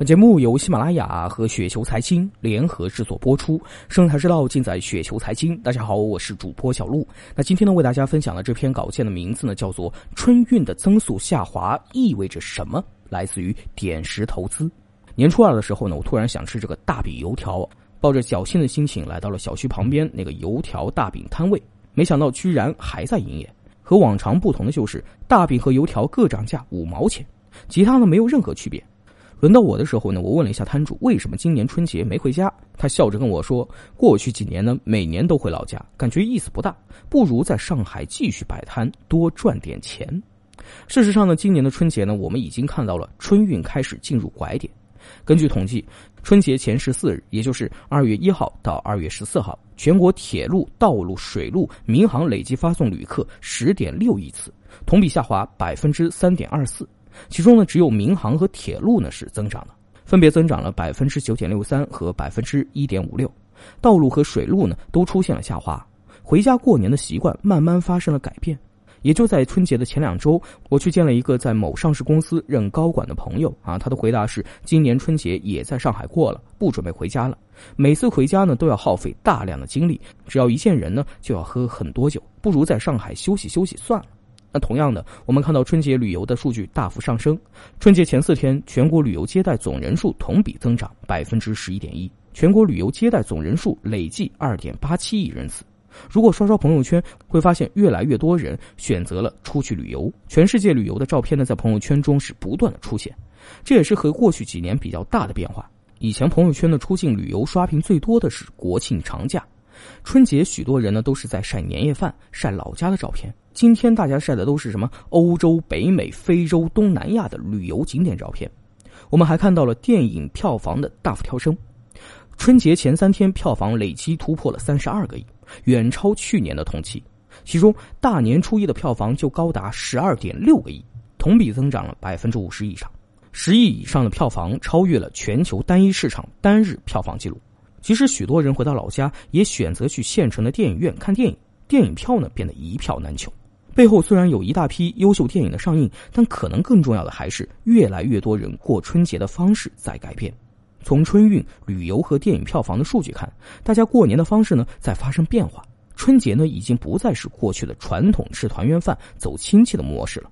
本节目由喜马拉雅和雪球财经联合制作播出，生财之道尽在雪球财经。大家好，我是主播小璐。那今天呢，为大家分享的这篇稿件的名字呢，叫做《春运的增速下滑意味着什么》，来自于点石投资。年初二的时候呢，我突然想吃这个大饼油条，抱着侥幸的心情来到了小区旁边那个油条大饼摊位，没想到居然还在营业。和往常不同的就是，大饼和油条各涨价五毛钱，其他呢没有任何区别。轮到我的时候呢，我问了一下摊主为什么今年春节没回家，他笑着跟我说，过去几年呢每年都回老家，感觉意思不大，不如在上海继续摆摊多赚点钱。事实上呢，今年的春节呢，我们已经看到了春运开始进入拐点。根据统计，春节前十四日，也就是二月一号到二月十四号，全国铁路、道路、水路、民航累计发送旅客十点六亿次，同比下滑百分之三点二四。其中呢，只有民航和铁路呢是增长的，分别增长了百分之九点六三和百分之一点五六。道路和水路呢都出现了下滑。回家过年的习惯慢慢发生了改变。也就在春节的前两周，我去见了一个在某上市公司任高管的朋友啊，他的回答是：今年春节也在上海过了，不准备回家了。每次回家呢都要耗费大量的精力，只要一见人呢就要喝很多酒，不如在上海休息休息算了。那同样的，我们看到春节旅游的数据大幅上升。春节前四天，全国旅游接待总人数同比增长百分之十一点一，全国旅游接待总人数累计二点八七亿人次。如果刷刷朋友圈，会发现越来越多人选择了出去旅游。全世界旅游的照片呢，在朋友圈中是不断的出现，这也是和过去几年比较大的变化。以前朋友圈的出境旅游刷屏最多的是国庆长假。春节，许多人呢都是在晒年夜饭、晒老家的照片。今天大家晒的都是什么？欧洲、北美、非洲、东南亚的旅游景点照片。我们还看到了电影票房的大幅跳升。春节前三天，票房累计突破了三十二个亿，远超去年的同期。其中，大年初一的票房就高达十二点六个亿，同比增长了百分之五十以上。十亿以上的票房超越了全球单一市场单日票房记录。其实，许多人回到老家也选择去县城的电影院看电影，电影票呢变得一票难求。背后虽然有一大批优秀电影的上映，但可能更重要的还是越来越多人过春节的方式在改变。从春运、旅游和电影票房的数据看，大家过年的方式呢在发生变化。春节呢已经不再是过去的传统吃团圆饭、走亲戚的模式了。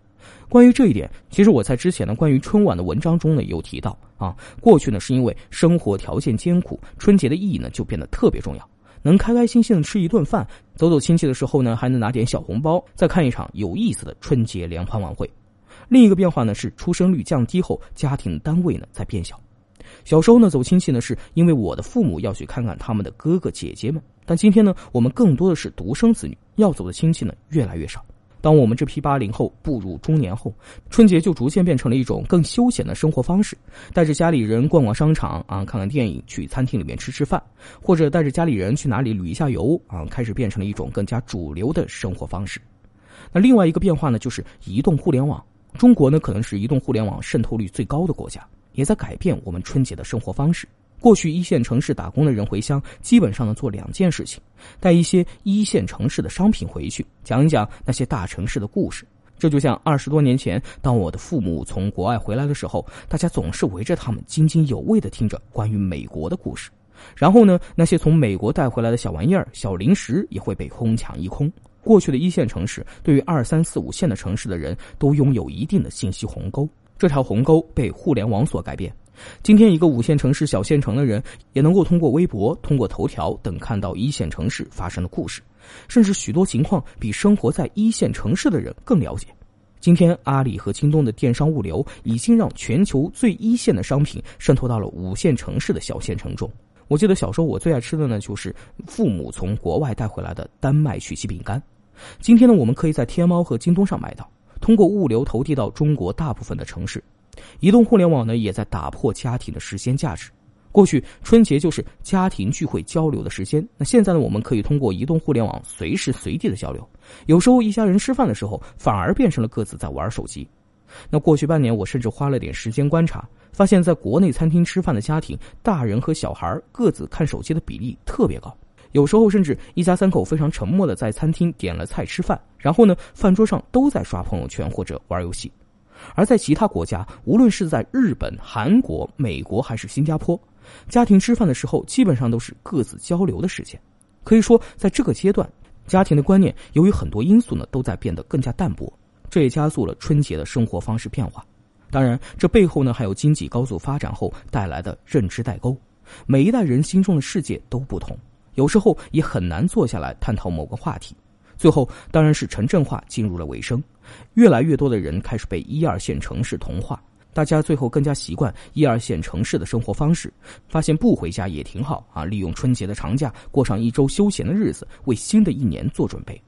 关于这一点，其实我在之前呢关于春晚的文章中呢有提到啊。过去呢是因为生活条件艰苦，春节的意义呢就变得特别重要，能开开心心的吃一顿饭，走走亲戚的时候呢还能拿点小红包，再看一场有意思的春节联欢晚会。另一个变化呢是出生率降低后，家庭单位呢在变小。小时候呢走亲戚呢是因为我的父母要去看看他们的哥哥姐姐们，但今天呢我们更多的是独生子女，要走的亲戚呢越来越少。当我们这批八零后步入中年后，春节就逐渐变成了一种更休闲的生活方式，带着家里人逛逛商场啊，看看电影，去餐厅里面吃吃饭，或者带着家里人去哪里旅一下游啊，开始变成了一种更加主流的生活方式。那另外一个变化呢，就是移动互联网。中国呢，可能是移动互联网渗透率最高的国家，也在改变我们春节的生活方式。过去一线城市打工的人回乡，基本上呢做两件事情：带一些一线城市的商品回去，讲一讲那些大城市的故事。这就像二十多年前，当我的父母从国外回来的时候，大家总是围着他们津津有味地听着关于美国的故事。然后呢，那些从美国带回来的小玩意儿、小零食也会被哄抢一空。过去的一线城市，对于二三四五线的城市的人都拥有一定的信息鸿沟，这条鸿沟被互联网所改变。今天，一个五线城市、小县城的人，也能够通过微博、通过头条等看到一线城市发生的故事，甚至许多情况比生活在一线城市的人更了解。今天，阿里和京东的电商物流已经让全球最一线的商品渗透到了五线城市的小县城中。我记得小时候我最爱吃的呢，就是父母从国外带回来的丹麦曲奇饼干。今天呢，我们可以在天猫和京东上买到，通过物流投递到中国大部分的城市。移动互联网呢，也在打破家庭的时间价值。过去春节就是家庭聚会交流的时间，那现在呢，我们可以通过移动互联网随时随地的交流。有时候一家人吃饭的时候，反而变成了各自在玩手机。那过去半年，我甚至花了点时间观察，发现在国内餐厅吃饭的家庭，大人和小孩各自看手机的比例特别高。有时候甚至一家三口非常沉默的在餐厅点了菜吃饭，然后呢，饭桌上都在刷朋友圈或者玩游戏。而在其他国家，无论是在日本、韩国、美国还是新加坡，家庭吃饭的时候基本上都是各自交流的时间。可以说，在这个阶段，家庭的观念由于很多因素呢，都在变得更加淡薄，这也加速了春节的生活方式变化。当然，这背后呢，还有经济高速发展后带来的认知代沟。每一代人心中的世界都不同，有时候也很难坐下来探讨某个话题。最后，当然是城镇化进入了尾声，越来越多的人开始被一二线城市同化，大家最后更加习惯一二线城市的生活方式，发现不回家也挺好啊！利用春节的长假，过上一周休闲的日子，为新的一年做准备。